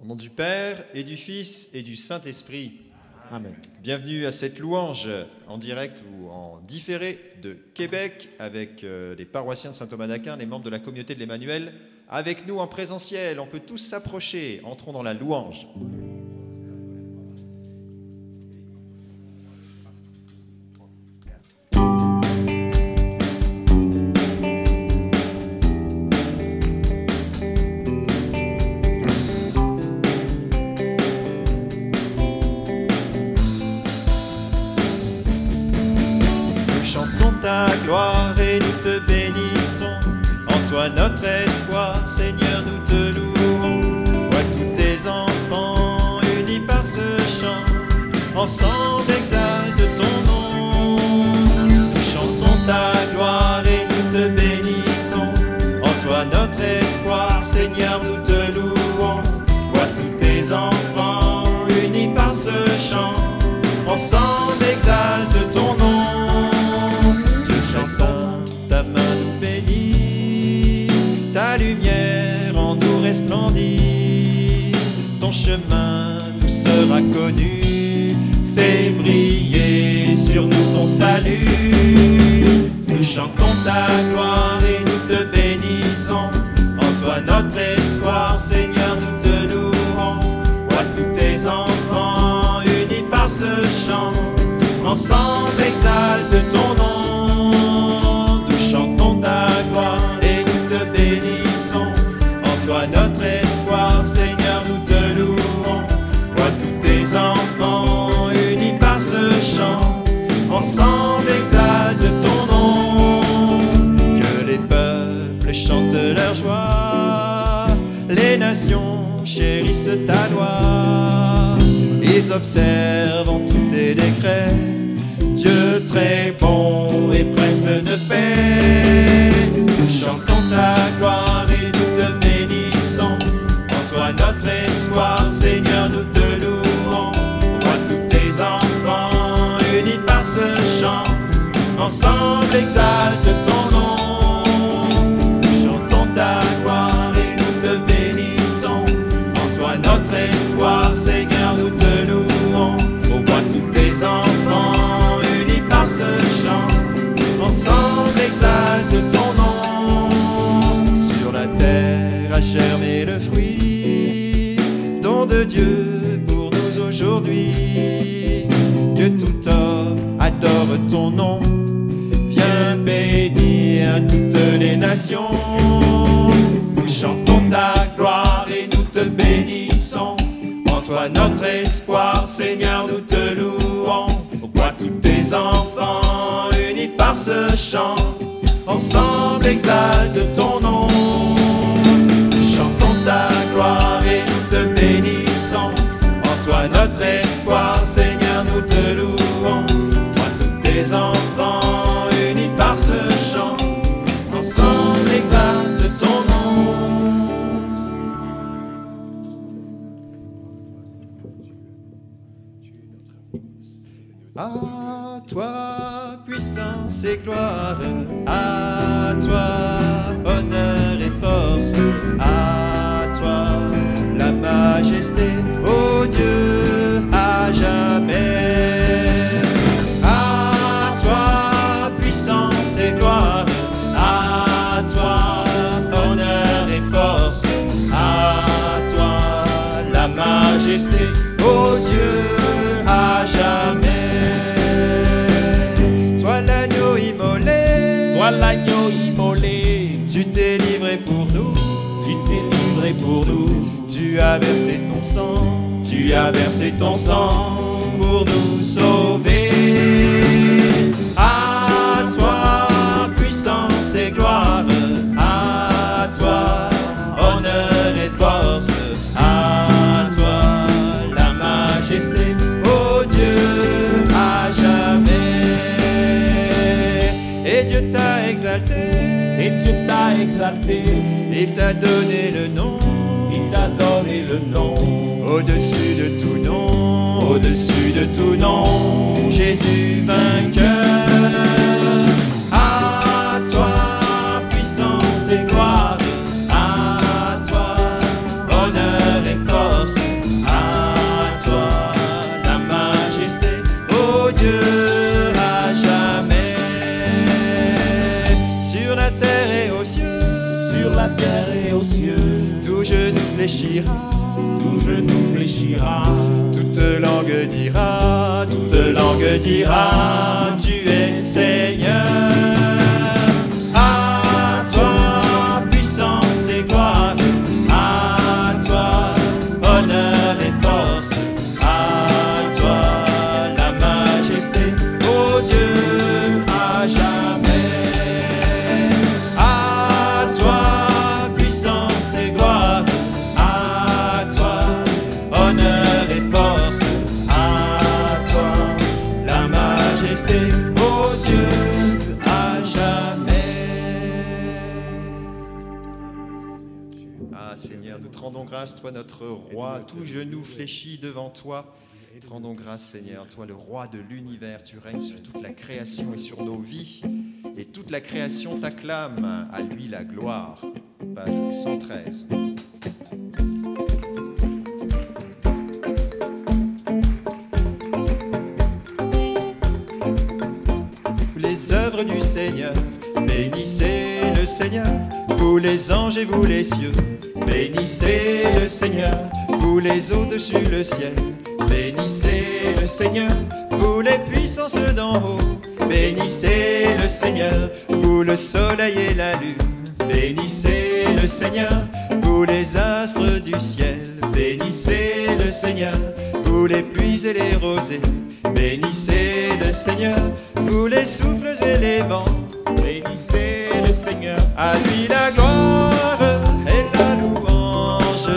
Au nom du Père et du Fils et du Saint-Esprit. Amen. Bienvenue à cette louange en direct ou en différé de Québec avec euh, les paroissiens de Saint-Thomas d'Aquin, les membres de la communauté de l'Emmanuel. Avec nous en présentiel, on peut tous s'approcher. Entrons dans la louange. Seigneur, nous te louons. Vois tous tes enfants unis par ce chant, ensemble exalte ton nom. Dieu chassant, ta main nous bénit, ta lumière en nous resplendit, ton chemin nous sera connu, fais briller sur nous ton salut. Nous chantons ta gloire notre espoir, Seigneur, nous te louons. Vois tous tes enfants unis par ce chant, ensemble exalte ton nom. Nous chantons ta gloire et nous te bénissons. En toi notre espoir, Seigneur, nous te louons. Vois tous tes enfants unis par ce chant, ensemble exalte ton nom. Chérissent ta loi. Ils observent en tous tes décrets, Dieu très bon et prince de paix. Nous chantons ta gloire et nous te bénissons. En toi notre espoir, Seigneur, nous te louons. Vois tous tes enfants unis par ce chant, ensemble exalte ton adore ton nom, viens bénir toutes les nations. Nous chantons ta gloire et nous te bénissons. En toi notre espoir, Seigneur, nous te louons. Vois tous tes enfants unis par ce chant, ensemble exalte ton nom. Nous chantons ta gloire et nous te bénissons. En toi notre espoir, À toi, puissance et gloire, à toi, honneur et force, à toi, la majesté, ô Dieu, à jamais. À toi, puissance et gloire, à toi, honneur et force, à toi, la majesté, ô Dieu, pour nous. tu as versé ton sang, tu as versé ton sang pour nous sauver. À toi, puissance et gloire, à toi, honneur et force, à toi, la majesté, ô Dieu, à jamais. Et Dieu t'a exalté, Et Dieu t'a exalté, il t'a donné le nom. Le nom. Au-dessus de tout nom, au-dessus de tout nom, Jésus vainqueur. Fléchira, tout genou fléchira, toute langue dira, toute langue dira, tu es Seigneur. Grâce, toi notre roi, tout genou fléchi devant toi. Te rendons grâce Seigneur, toi le roi de l'univers, tu règnes sur toute la création et sur nos vies. Et toute la création t'acclame, à lui la gloire. Page 113. les œuvres du Seigneur. Bénissez le Seigneur, vous les anges et vous les cieux. Bénissez le Seigneur, vous les au-dessus le ciel. Bénissez le Seigneur, vous les puissances d'en haut. Bénissez le Seigneur, vous le soleil et la lune. Bénissez le Seigneur, vous les astres du ciel. Bénissez le Seigneur, vous les pluies et les rosées. Bénissez le Seigneur, vous les souffles et les vents. Bénissez le Seigneur, À lui la gloire et la louange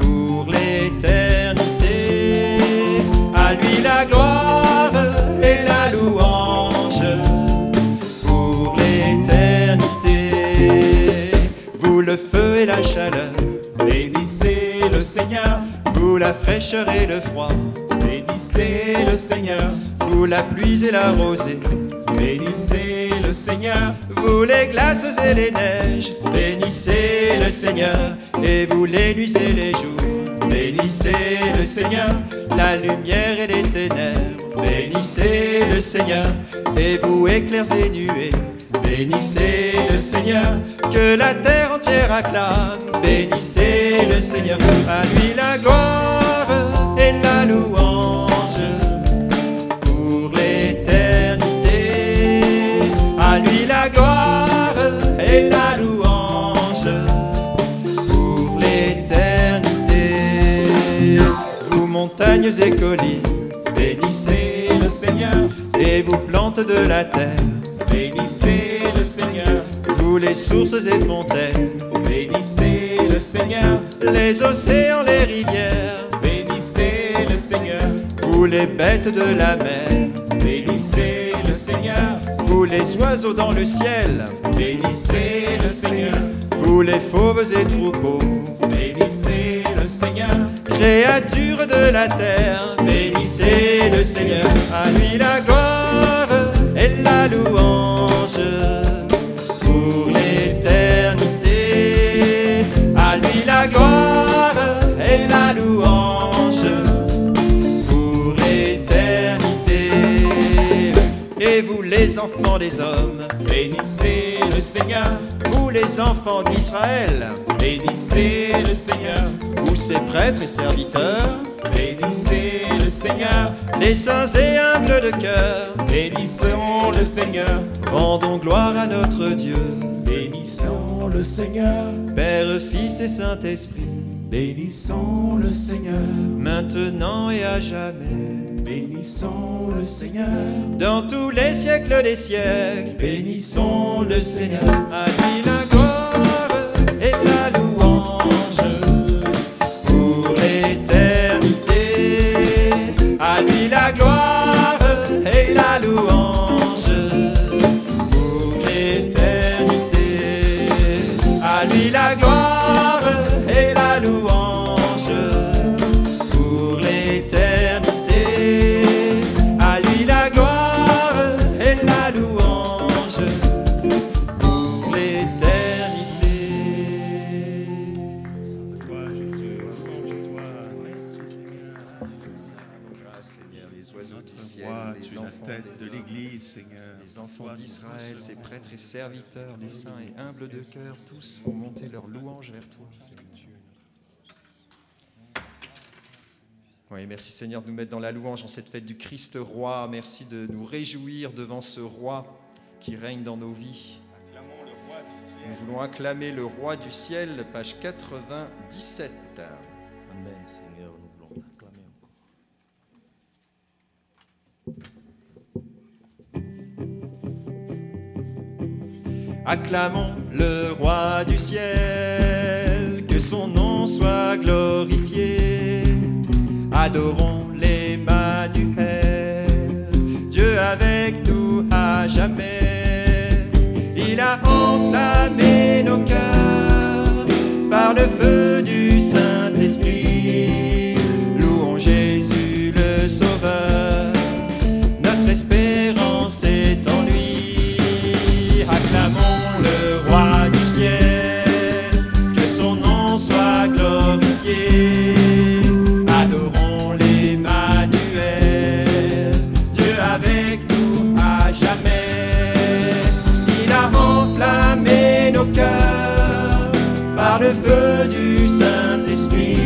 pour l'éternité. À lui la gloire et la louange pour l'éternité. Vous le feu et la chaleur, bénissez le Seigneur, vous la fraîcheur et le froid, bénissez le Seigneur, vous la pluie et la rosée. Bénissez le Seigneur, Vous les glaces et les neiges, bénissez le Seigneur, et vous les nuits et les jours, bénissez le Seigneur, la lumière et les ténèbres, bénissez le Seigneur, et vous éclairs et nuées, bénissez le Seigneur, que la terre entière acclame, bénissez le Seigneur, à lui la gloire et la louange et collines, bénissez bénissez le Seigneur, et vous plantes de la terre, bénissez le Seigneur, vous les sources et fontaines, bénissez le Seigneur, les océans, les rivières, bénissez le Seigneur, vous les bêtes de la mer, bénissez le Seigneur, vous les oiseaux dans le ciel, bénissez le Seigneur, vous les fauves et troupeaux. bénissez le Seigneur, Créature de la terre, bénissez le Seigneur, à lui la gloire et la louange pour l'éternité. À lui la gloire et la louange pour l'éternité. Et vous les enfants des hommes, bénissez Seigneur, vous les enfants d'Israël, bénissez le Seigneur, vous ses prêtres et serviteurs, bénissez le Seigneur, les saints et humbles de cœur, bénissons le Seigneur, rendons gloire à notre Dieu, bénissons le Seigneur, Père, Fils et Saint-Esprit, bénissons le Seigneur, maintenant et à jamais, bénissons le Seigneur, dans tous les siècles des siècles, bénissons le Seigneur, à Les enfants d'Israël, ses prêtres et serviteurs, les saints et humbles de cœur, tous font monter leur louange vers toi, Oui, merci Seigneur de nous mettre dans la louange en cette fête du Christ roi. Merci de nous réjouir devant ce roi qui règne dans nos vies. Nous voulons acclamer le roi du ciel, page 97. Amen. Acclamons le roi du ciel, que son nom soit glorifié. Adorons l'Emmanuel, Dieu avec nous à jamais. Il a enflammé nos cœurs par le feu du Saint-Esprit. Le feu du Saint-Esprit.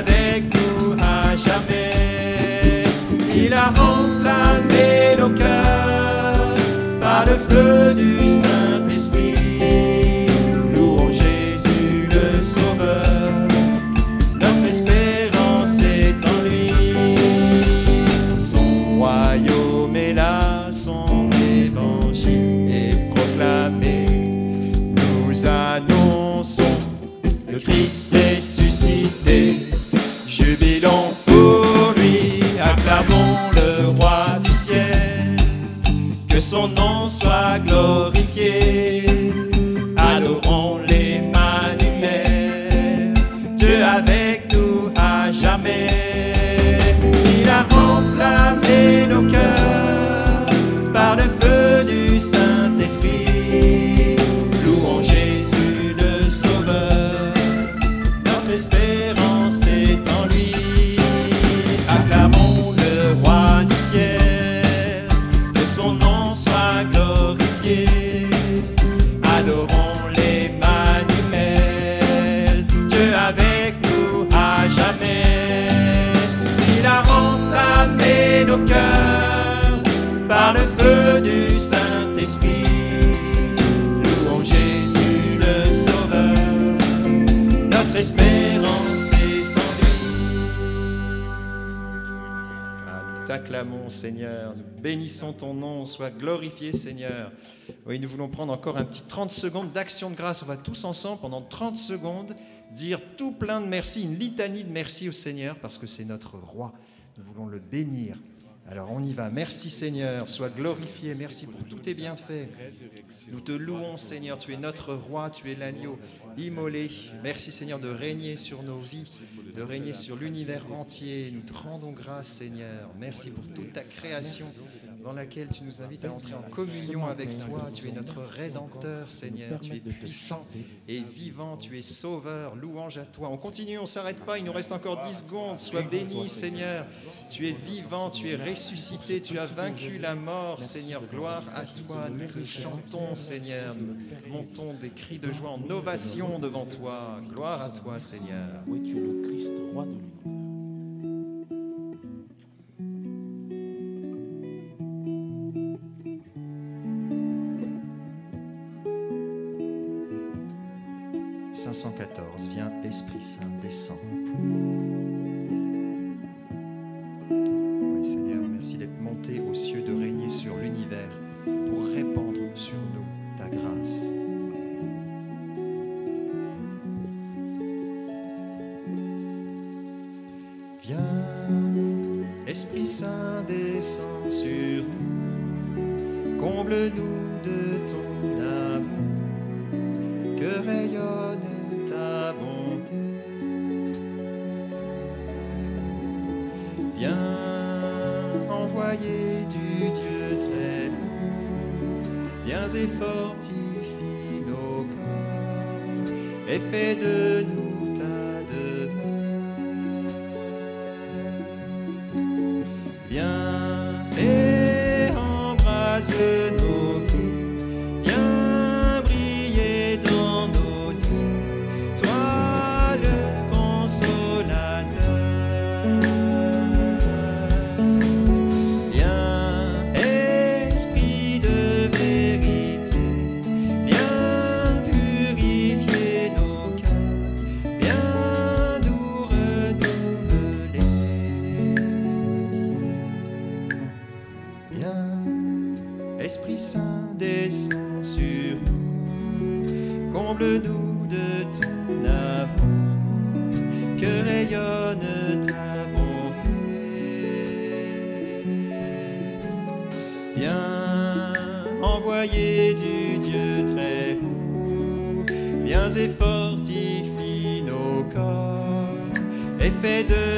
Avec nous à jamais. Il a enflammé nos cœurs par le feu du a du Saint-Esprit. Louons Jésus le Sauveur, notre espérance est en. Ah, nous t'acclamons, Seigneur. Nous bénissons ton nom. Sois glorifié, Seigneur. Oui, nous voulons prendre encore un petit 30 secondes d'action de grâce. On va tous ensemble, pendant 30 secondes, dire tout plein de merci, une litanie de merci au Seigneur, parce que c'est notre roi. Nous voulons le bénir. Alors on y va. Merci Seigneur, sois glorifié. Merci pour tous tes bienfaits. Nous te louons Seigneur, tu es notre roi, tu es l'agneau immolé. Merci Seigneur de régner sur nos vies, de régner sur l'univers entier. Nous te rendons grâce Seigneur. Merci pour toute ta création. dans laquelle tu nous invites à entrer en communion avec toi. Tu es notre Rédempteur, Seigneur. Tu es puissant et vivant. Tu es sauveur. Louange à toi. On continue, on ne s'arrête pas. Il nous reste encore 10 secondes. Sois béni, Seigneur. Tu es vivant, tu es ressuscité, tu as vaincu la mort, Seigneur. Gloire à toi. Nous te chantons, Seigneur. Nous montons des cris de joie en ovation devant toi. Gloire à toi, Seigneur. Oui, tu es le Christ, roi de l'univers. « 514, viens, Esprit Saint, descends. Corps, et envoyer du Dieu très haut, viens et fortifie nos corps, et fais de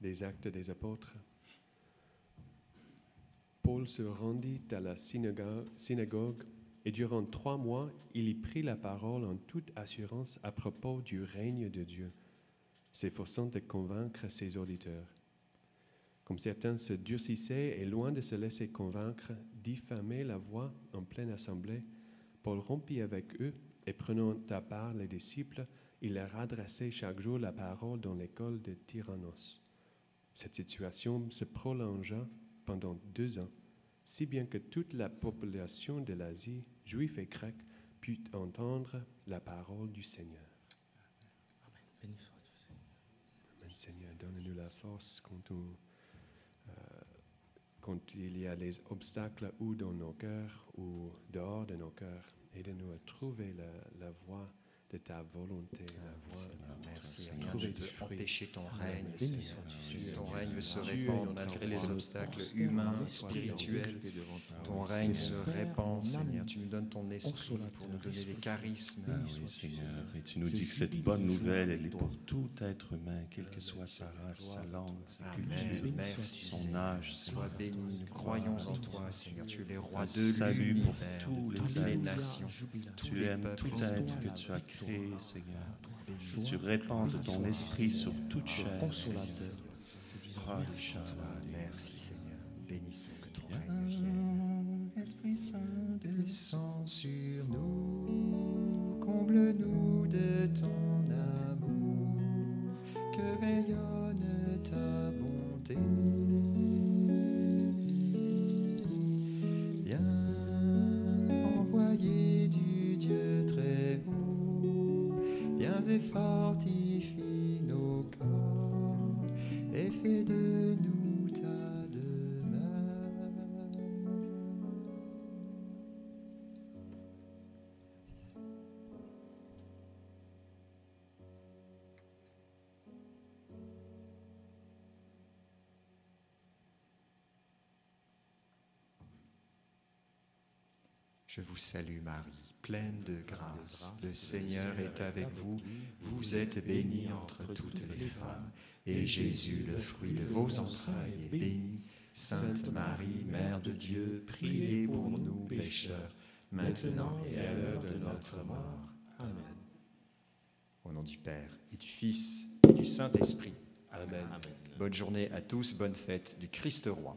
des actes des apôtres. Paul se rendit à la synagogue, et durant trois mois, il y prit la parole en toute assurance à propos du règne de Dieu, s'efforçant de convaincre ses auditeurs. Comme certains se durcissaient et loin de se laisser convaincre, diffamaient la voix en pleine assemblée, Paul rompit avec eux et prenant à part les disciples, il leur adressait chaque jour la parole dans l'école de Tyrannos. Cette situation se prolongea pendant deux ans, si bien que toute la population de l'Asie, juifs et grecs, put entendre la parole du Seigneur. Béni soit. Amen, Seigneur, donne-nous la force quand, on, euh, quand il y a les obstacles ou dans nos cœurs ou dehors de nos cœurs. Aide-nous à trouver la, la voie de ta volonté, la voie Seigneur, fruit. empêcher ton règne, Seigneur. Tu-. Ton règne se répand malgré les Je obstacles humains, spirituels. Ton règne se répand, Seigneur. Tu nous donnes ton esprit pour nous donner des responsable. charismes. Ah sois-tu, Seigneur. Et tu Je nous dis que cette bonne nouvelle, elle est pour tout être humain, quelle que soit sa race, sa langue, sa culture, son âge, Sois béni. Nous croyons en toi, Seigneur. Tu es le roi de salut pour l'univers, les toutes les nations. Tu les aimes tout être que tu as créé, Seigneur. Béni Que ton esprit sur toute chair. Consolateur. Merci Seigneur. Bénissons que ton règne vienne. Esprit Saint, descends sur nous, comble-nous de ton amour, que rayonne ta bonté. Viens envoyer fortifie nos corps et fais de nous ta demeure. Je vous salue Marie, pleine de grâce. Le Seigneur est avec vous. Vous êtes bénie entre toutes les femmes. Et Jésus, le fruit de vos entrailles, est béni. Sainte Marie, Mère de Dieu, priez pour nous pécheurs, maintenant et à l'heure de notre mort. Amen. Au nom du Père et du Fils et du Saint-Esprit. Amen. Amen. Bonne journée à tous, bonne fête du Christ roi.